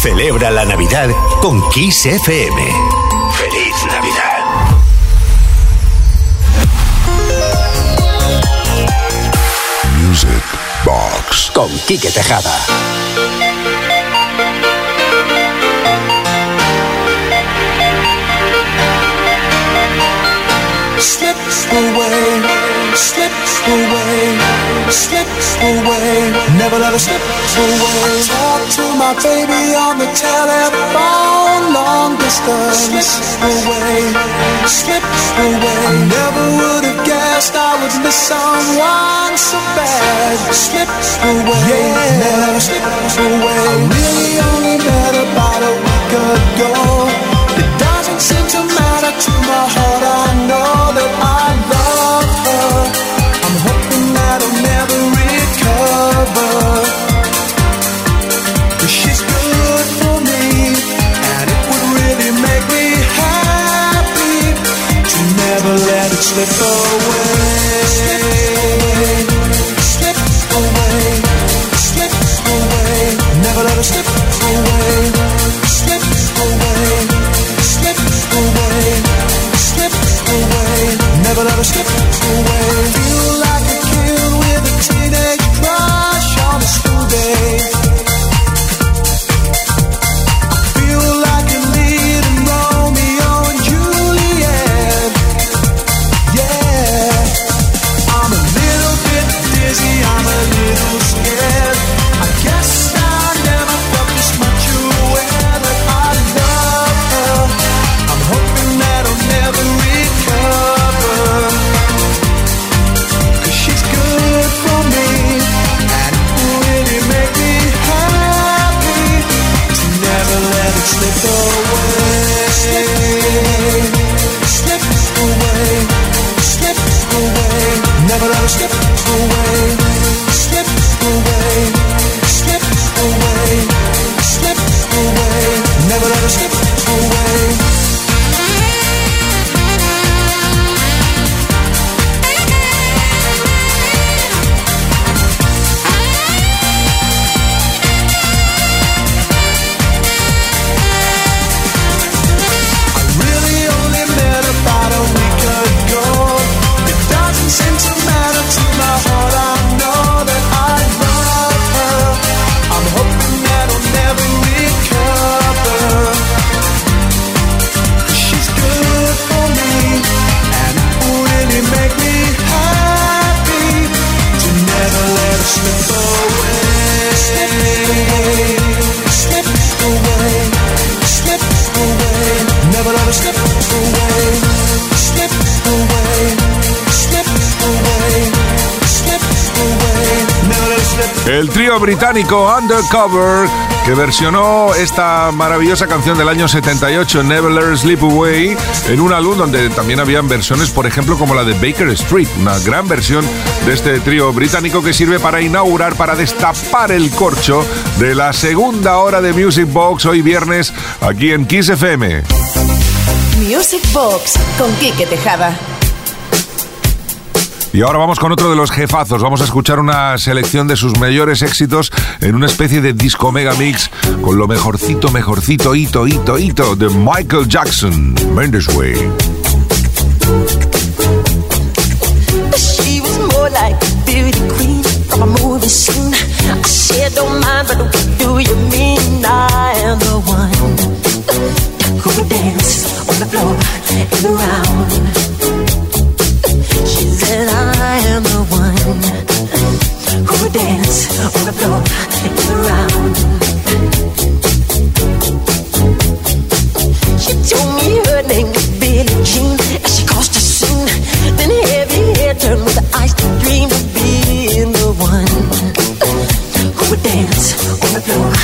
Celebra la Navidad con Kiss FM. Feliz Navidad. Music Box con Quique Tejada. Slips away, away. Never let her slip away. Talk to my baby on the telephone, long distance. Slip away, slips away. I never would have guessed I would miss someone so bad. Slip away, yeah. never let her slip away. I really only met about a week ago. It doesn't seem to matter to my heart. Let it El trío británico Undercover que versionó esta maravillosa canción del año 78, Never Let Sleep Away, en un álbum donde también habían versiones, por ejemplo, como la de Baker Street, una gran versión de este trío británico que sirve para inaugurar, para destapar el corcho de la segunda hora de Music Box hoy viernes aquí en Kiss FM. Music Box con Quique Tejada. Y ahora vamos con otro de los jefazos. Vamos a escuchar una selección de sus mayores éxitos en una especie de disco mega mix con lo mejorcito, mejorcito, hito, hito, hito de Michael Jackson, Mendes Way. Around. She said, I am the one who would dance on the floor and around. She told me her name was Billie Jean as she crossed the scene. Then heavy hair turned with the ice dream of being the one who would dance on the floor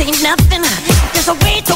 ain't nothing. There's a way to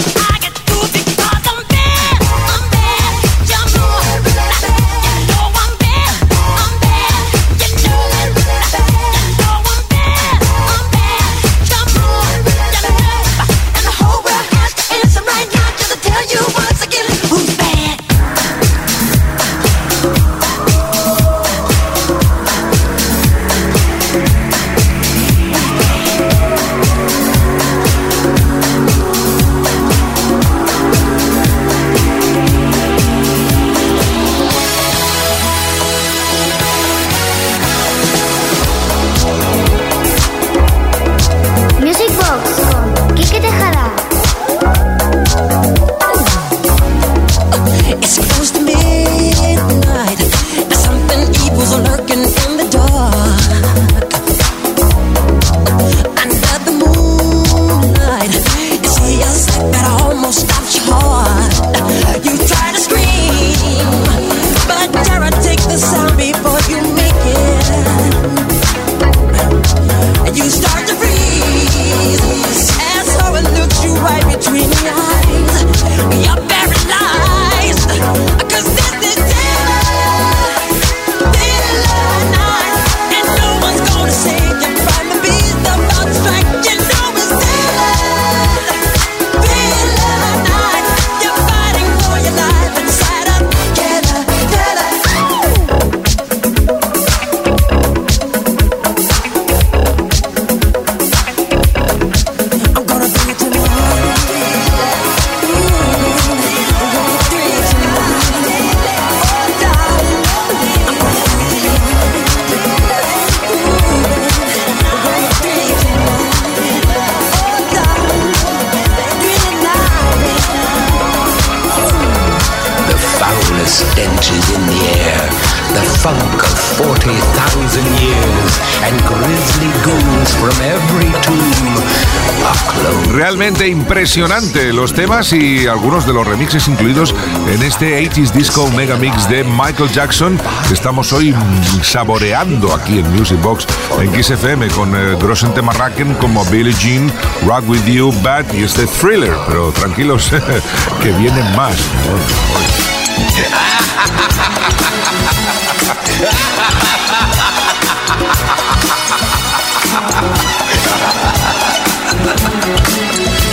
impresionante los temas y algunos de los remixes incluidos en este 80s Disco Mega Mix de Michael Jackson estamos hoy saboreando aquí en Music Box en Kiss FM con eh, Grossen Temarraken como Billie Jean, Rock With You, Bad y este Thriller, pero tranquilos que vienen más.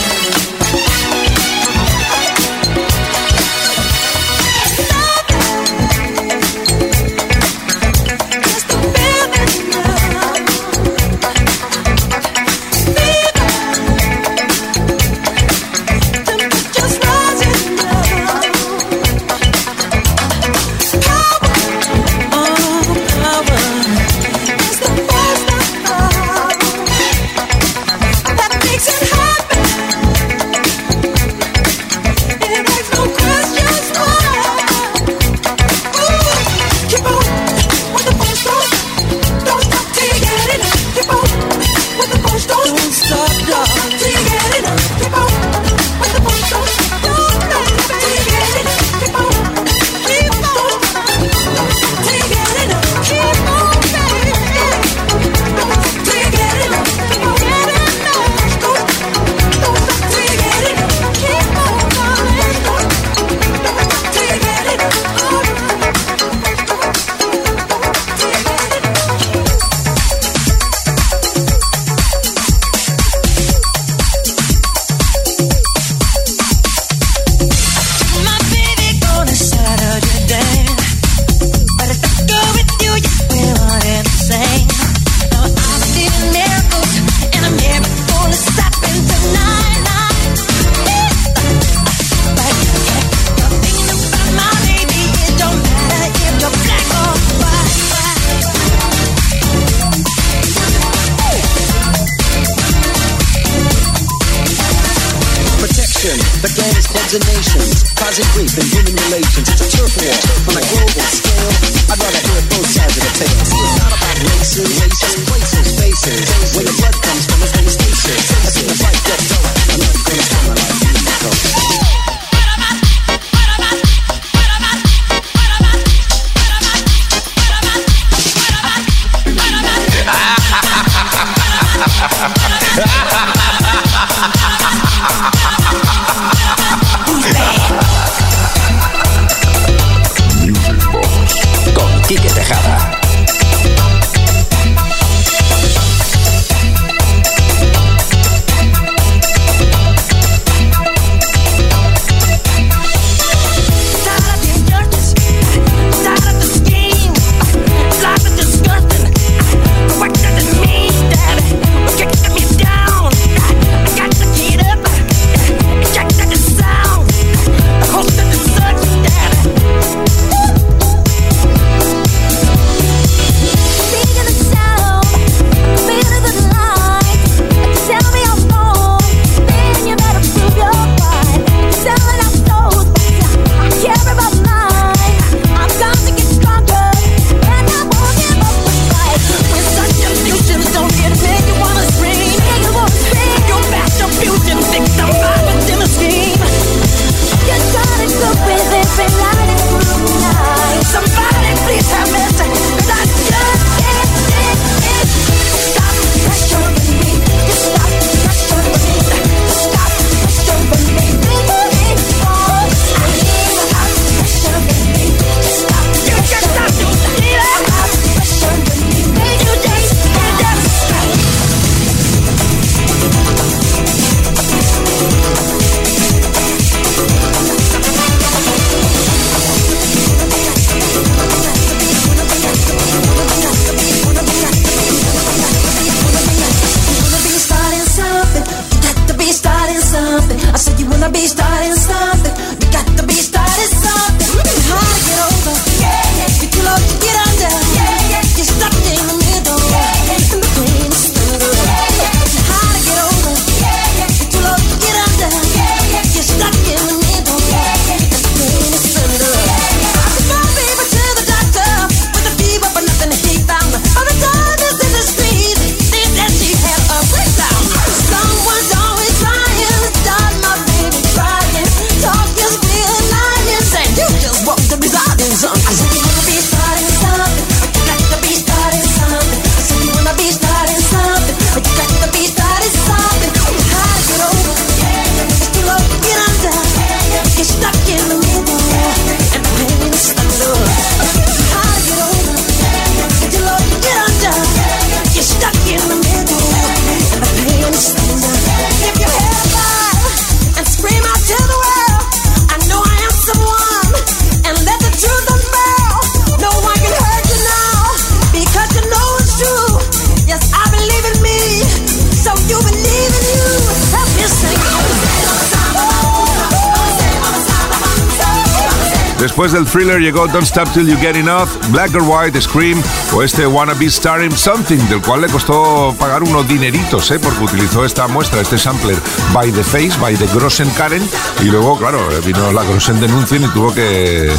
Después del thriller llegó Don't Stop Till You Get Enough, Black or White, Scream o este Wanna Be Starring Something, del cual le costó pagar unos dineritos, ¿eh? porque utilizó esta muestra, este sampler by the Face, by the Grossen Karen, y luego, claro, vino la Grossen Denuncien y tuvo que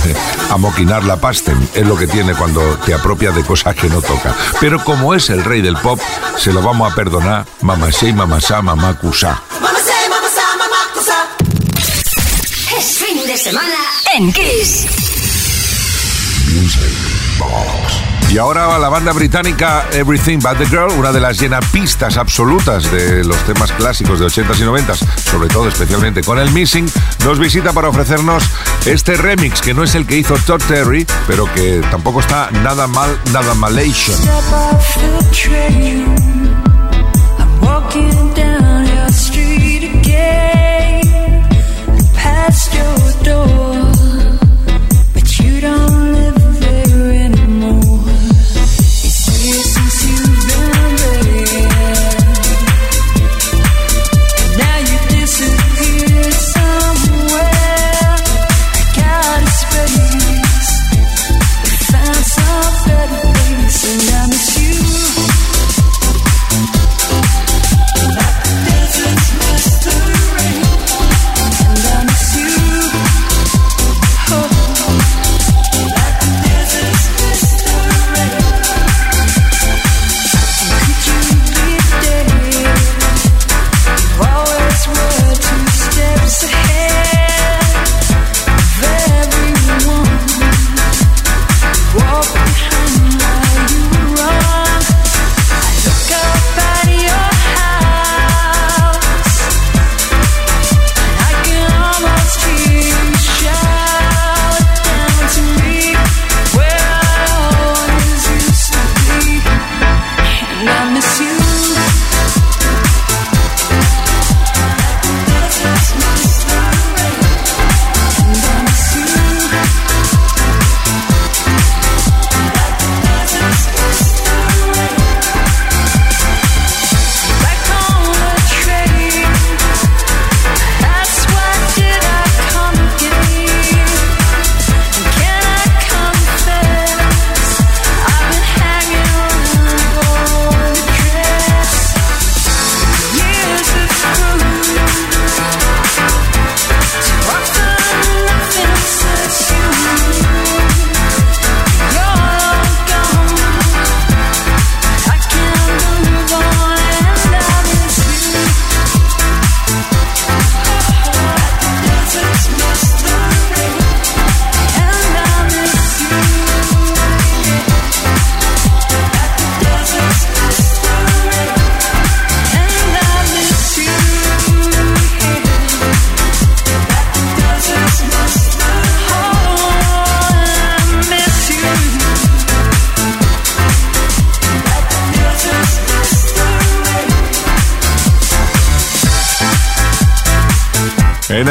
amoquinar la pasten. Es lo que tiene cuando te apropia de cosas que no toca. Pero como es el rey del pop, se lo vamos a perdonar. Mamá y mamá mamá cusa. Es fin de semana en Kiss. Y ahora la banda británica Everything But the Girl, una de las llenapistas absolutas de los temas clásicos de 80s y 90s, sobre todo especialmente con el Missing, nos visita para ofrecernos este remix que no es el que hizo Todd Terry, pero que tampoco está nada mal, nada malation. And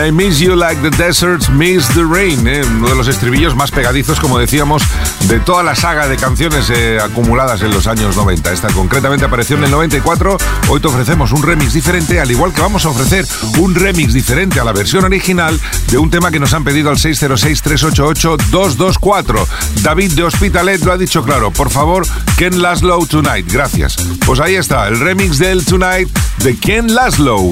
I miss you like the deserts miss the rain. ¿eh? Uno de los estribillos más pegadizos, como decíamos, de toda la saga de canciones eh, acumuladas en los años 90. Esta concretamente apareció en el 94. Hoy te ofrecemos un remix diferente, al igual que vamos a ofrecer un remix diferente a la versión original de un tema que nos han pedido al 606-388-224. David de Hospitalet lo ha dicho claro. Por favor, Ken Laszlo Tonight. Gracias. Pues ahí está, el remix del Tonight de Ken Laszlo.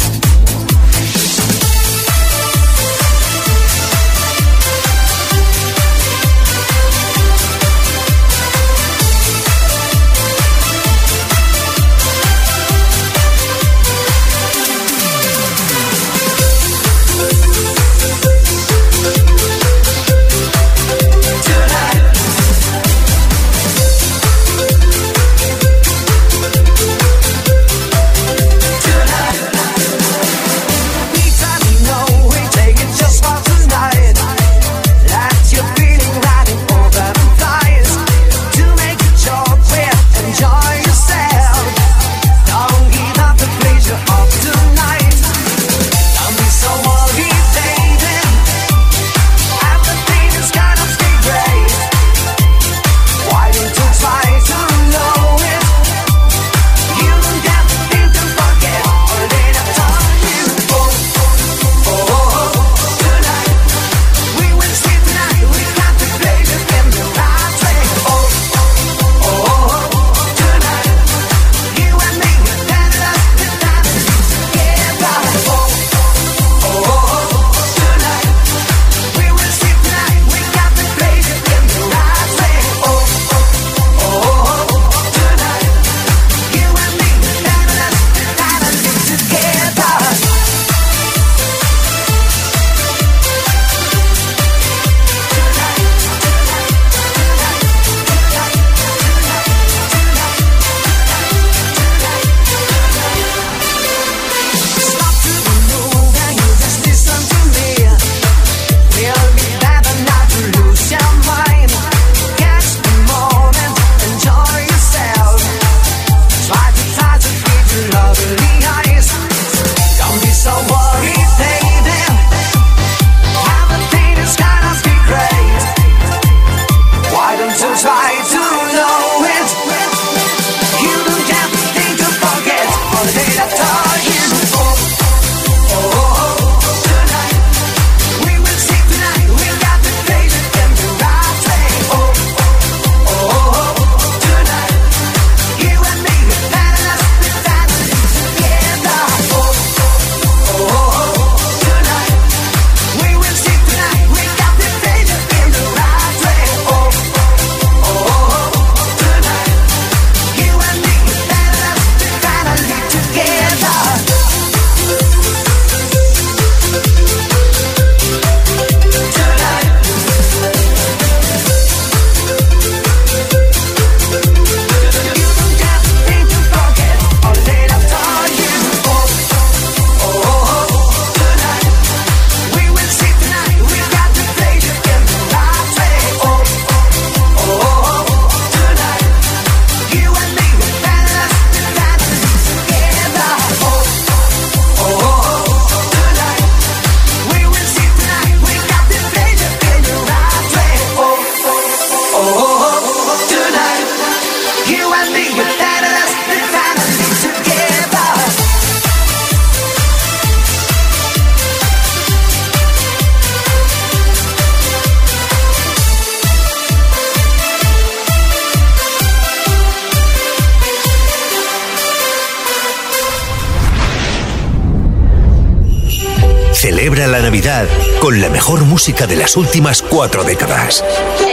Con la mejor música de las últimas cuatro décadas.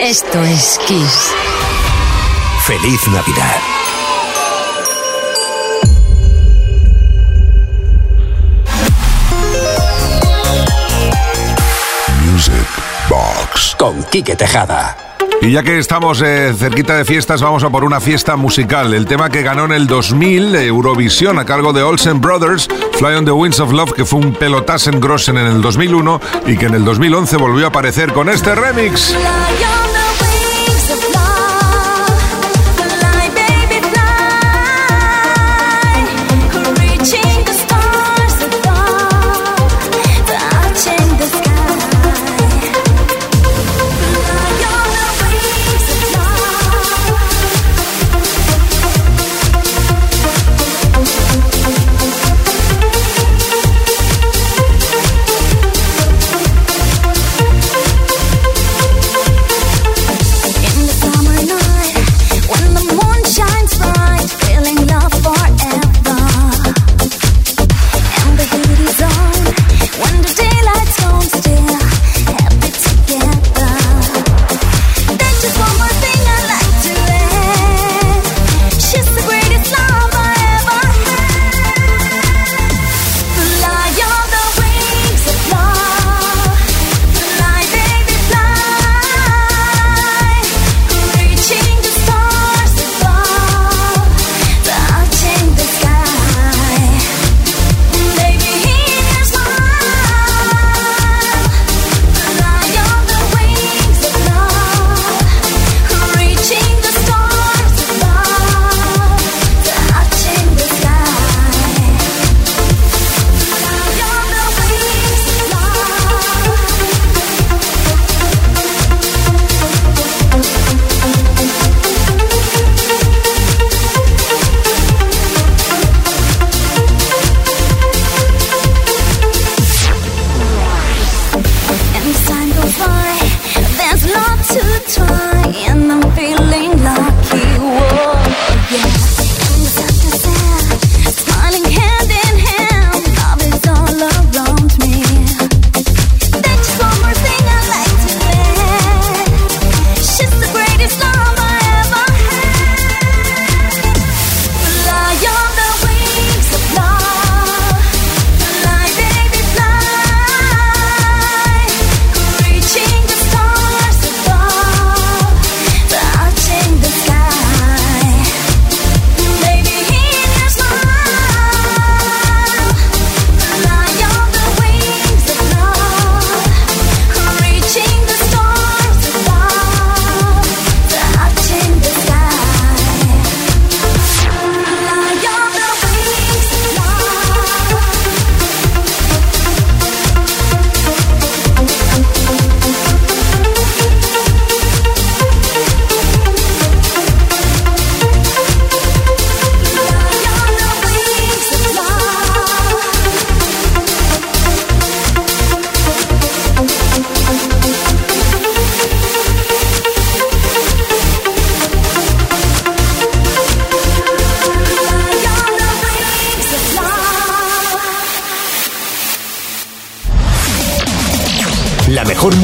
Esto es Kiss. Feliz Navidad. Music Box. Con Quique Tejada. Y ya que estamos eh, cerquita de fiestas, vamos a por una fiesta musical. El tema que ganó en el 2000 Eurovisión a cargo de Olsen Brothers, Fly on the Winds of Love, que fue un pelotasen grossen en el 2001 y que en el 2011 volvió a aparecer con este remix.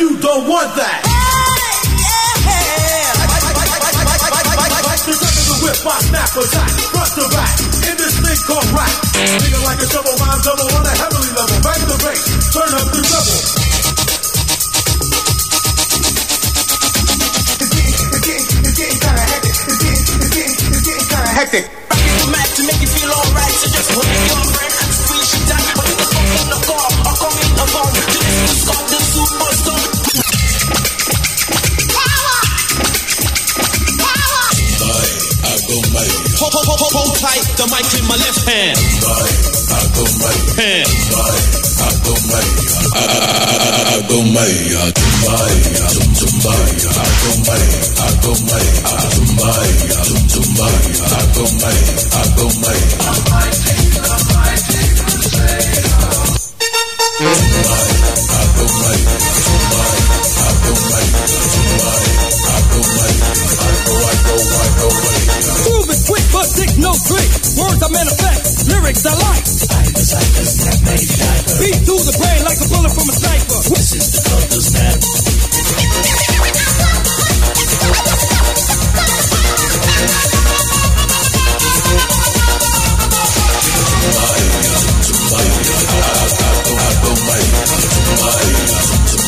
You don't want that? Like the rhythm of the whip, I snap attack, front to back, in this thing called rap. Nigga like a shovel, rhyme double on a heavenly level. Bang the bass, turn up the treble. It's getting, it's getting, it's getting kinda hectic. It's getting, it's getting, it's getting kinda hectic. Mad to make you feel alright, so just hold your friend the mic in my left hand. Hand. Move it quick, but dick no trick. Words I manifest, lyrics I like. Beat through the brain like a bullet from a sniper. This is the color snap.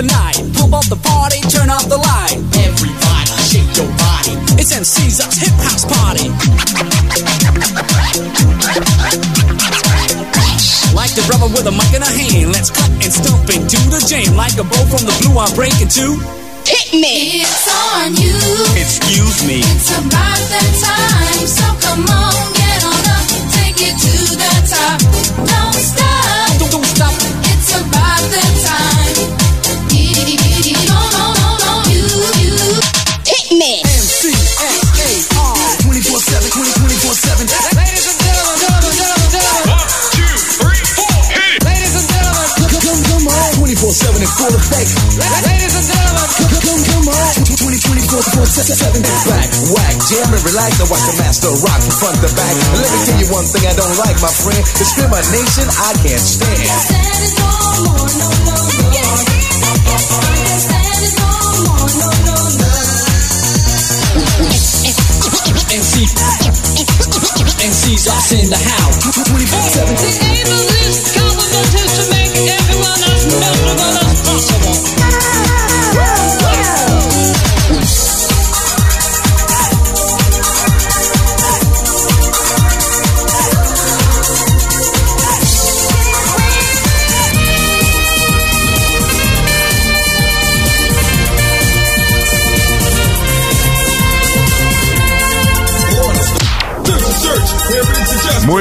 the heat of night. Pump up the party, turn up the light. Everybody shake your body. It's MC's us hip house party. Like the brother with a mic in a hand. Let's cut and stomp into the jam. Like a bow from the blue, I'm breaking two. Hit me. It's on you. Excuse me. It's about that time. So come on, get on up. Take it to the top. Don't stop. Full effect. Ladies and gentlemen. Come, come, come on. 20, 24 7. Back, whack, jam and relax and watch the master rock from front to back. And let me tell you one thing I don't like, my friend. Discrimination I can't stand. Stand it no more, no, no, no. Stand it no more, no, no, no. MC. MC's us in the house. 24 7. The aim of this is to make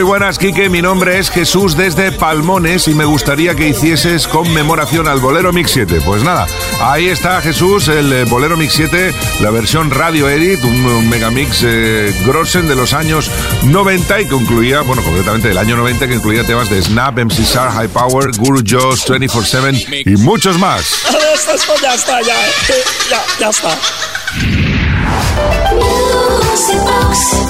buenas, Quique. Mi nombre es Jesús desde Palmones y me gustaría que hicieses conmemoración al Bolero Mix 7. Pues nada, ahí está Jesús, el eh, Bolero Mix 7, la versión Radio Edit, un, un megamix eh, Grossen de los años 90 y que incluía, bueno, concretamente del año 90, que incluía temas de Snap, MC Sar, High Power, Guru Joss, 24-7 y muchos más. Ya está, ya. Ya, ya está. Music box.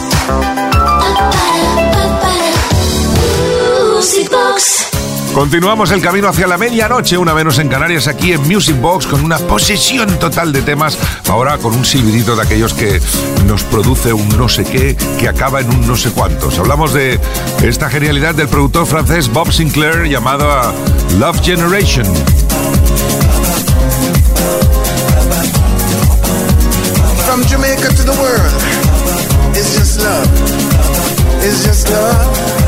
Music box. Continuamos el camino hacia la medianoche, una menos en Canarias, aquí en Music Box, con una posesión total de temas. Ahora con un silbidito de aquellos que nos produce un no sé qué que acaba en un no sé cuántos. Hablamos de esta genialidad del productor francés Bob Sinclair llamado a Love Generation. From Jamaica to the world, it's just love. It's just love.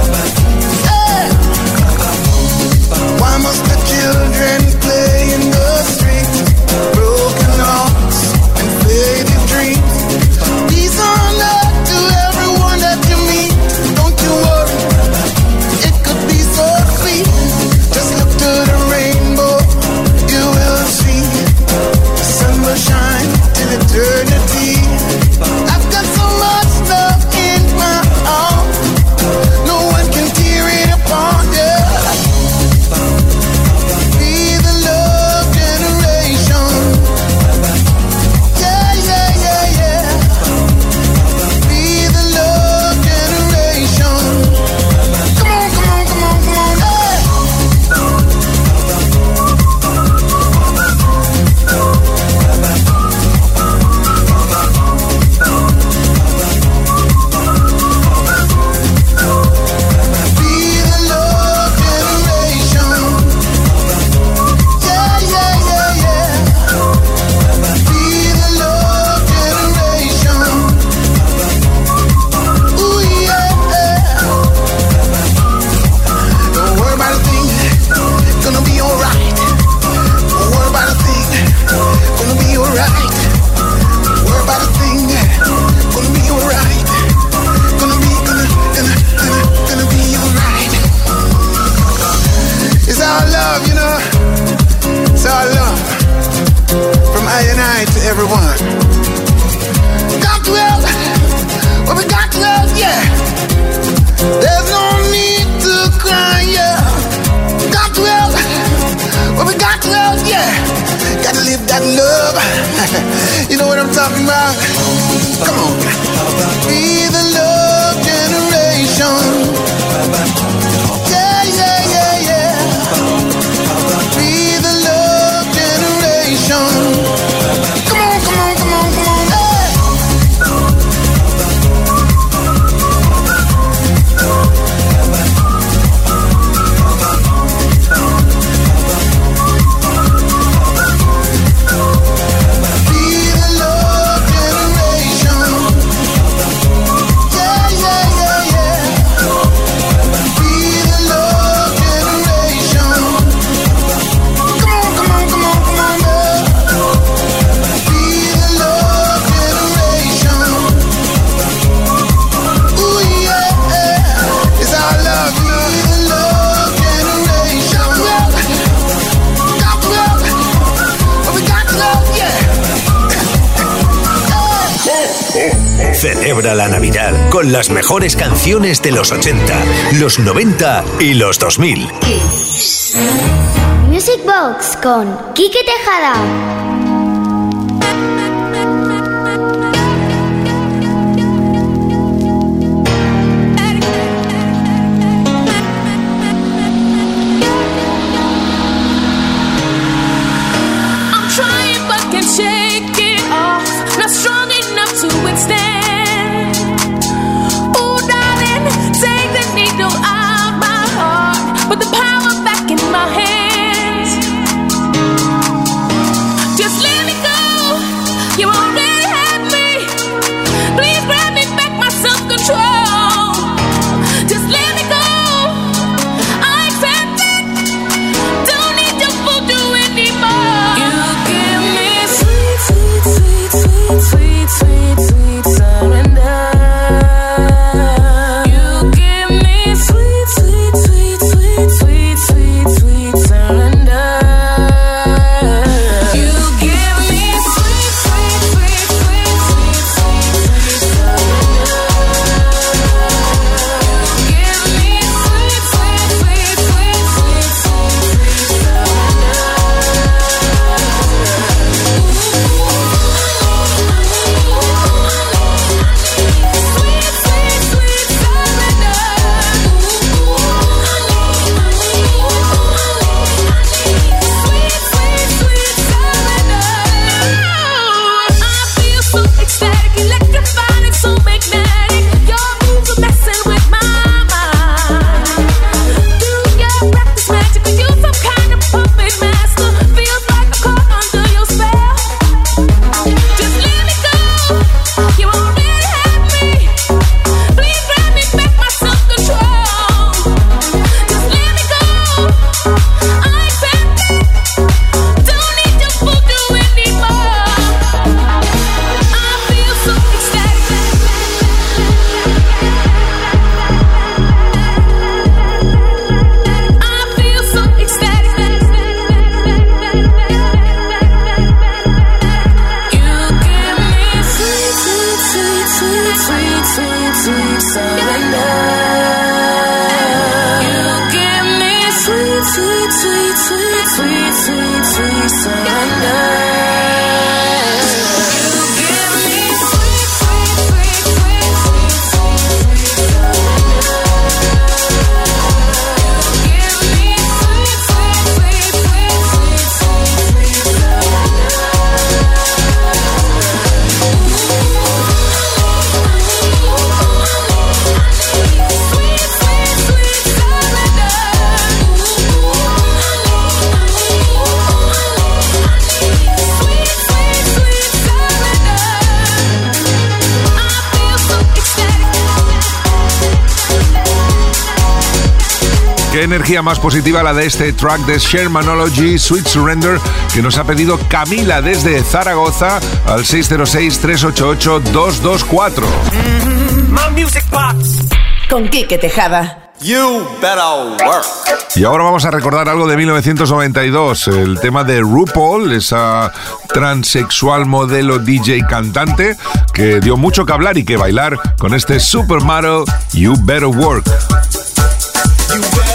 you know what I'm talking about? Come on. celebra la Navidad con las mejores canciones de los 80, los 90 y los 2000. Music Box con Quique Tejada. energía más positiva la de este track de Shermanology Sweet Surrender que nos ha pedido Camila desde Zaragoza al 606-388-224. Mm-hmm. Con Quique Tejada. You better work. Y ahora vamos a recordar algo de 1992, el tema de RuPaul, esa transexual modelo DJ cantante que dio mucho que hablar y que bailar con este supermodel You Better Work. You better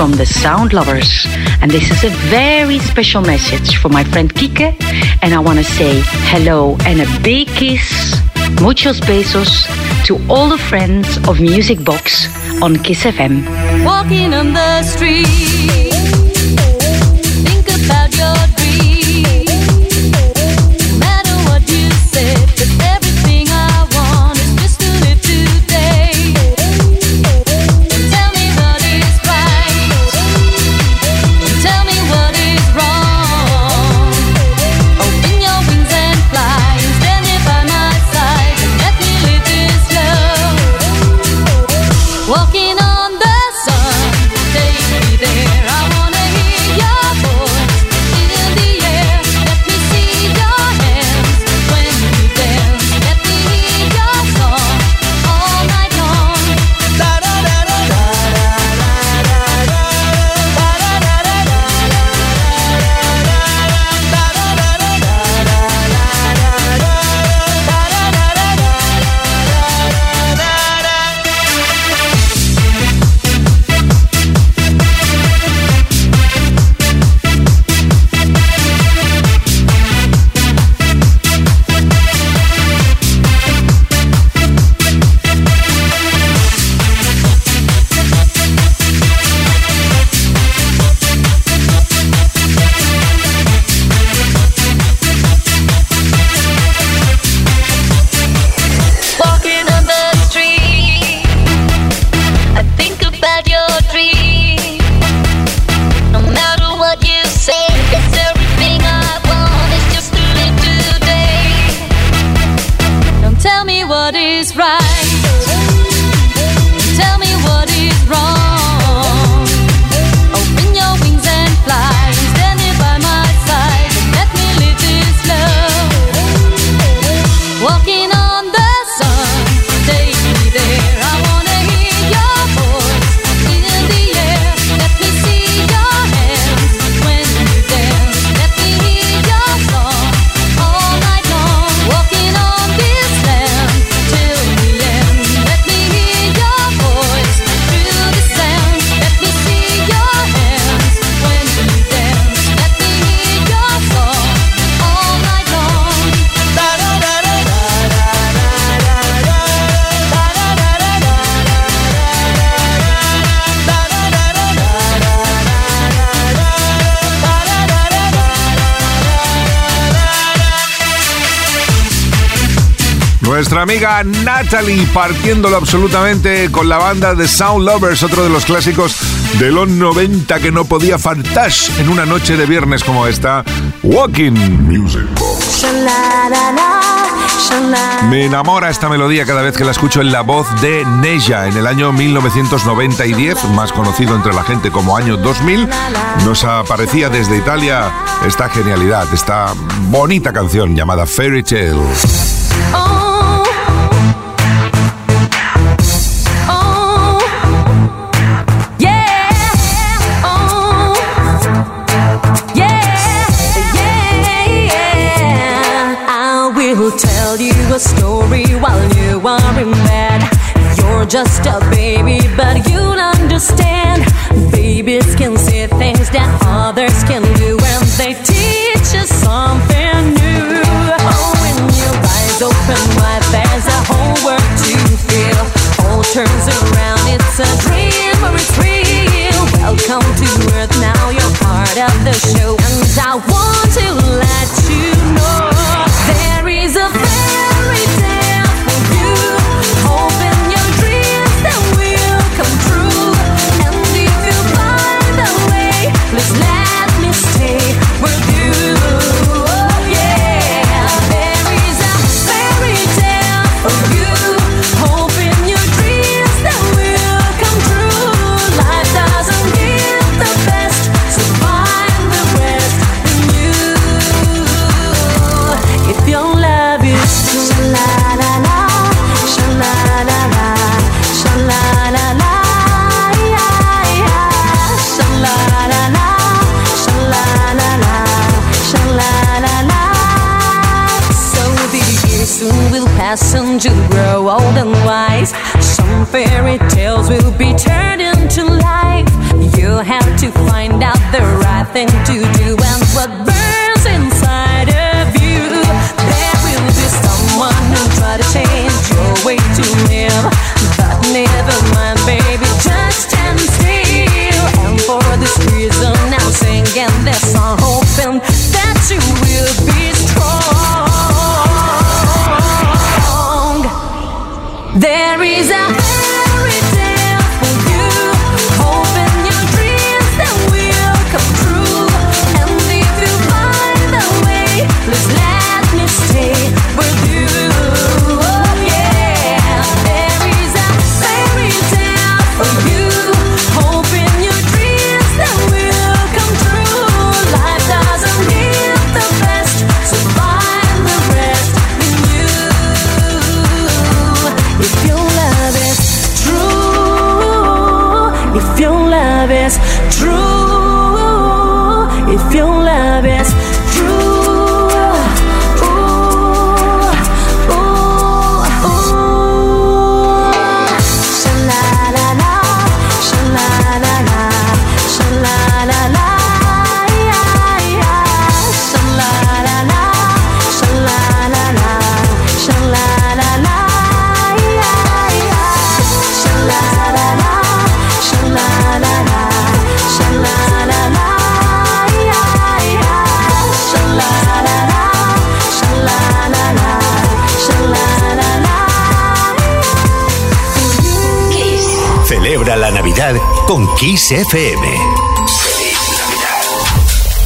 from the Sound Lovers. And this is a very special message for my friend Kike. And I want to say hello and a big kiss, muchos besos, to all the friends of Music Box on Kiss FM. Walking on the street, think about your Nuestra amiga Natalie partiéndolo absolutamente con la banda The Sound Lovers, otro de los clásicos de los 90 que no podía faltar en una noche de viernes como esta, Walking Music Me enamora esta melodía cada vez que la escucho en la voz de Neja. En el año 1990 y 10, más conocido entre la gente como año 2000, nos aparecía desde Italia esta genialidad, esta bonita canción llamada Fairy Tale. just a baby, but you'll understand. Babies can see things that others can do, and they teach us something new. Oh, when your eyes open wide, there's a whole world to feel. All turns around, it's a dream or it's real. Welcome to Earth, now you're part of the show, and I want to. Be turned into life. You have to find out the right thing to do and what. Kiss FM.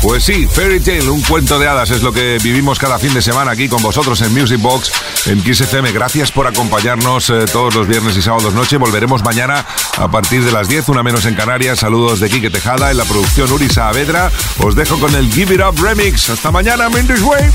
Pues sí, Fairy Tale, un cuento de hadas, es lo que vivimos cada fin de semana aquí con vosotros en Music Box, en Kiss FM. Gracias por acompañarnos eh, todos los viernes y sábados noche. Volveremos mañana a partir de las 10, una menos en Canarias. Saludos de Quique Tejada en la producción Uri Saavedra. Os dejo con el Give It Up Remix. Hasta mañana, Mindish Wave.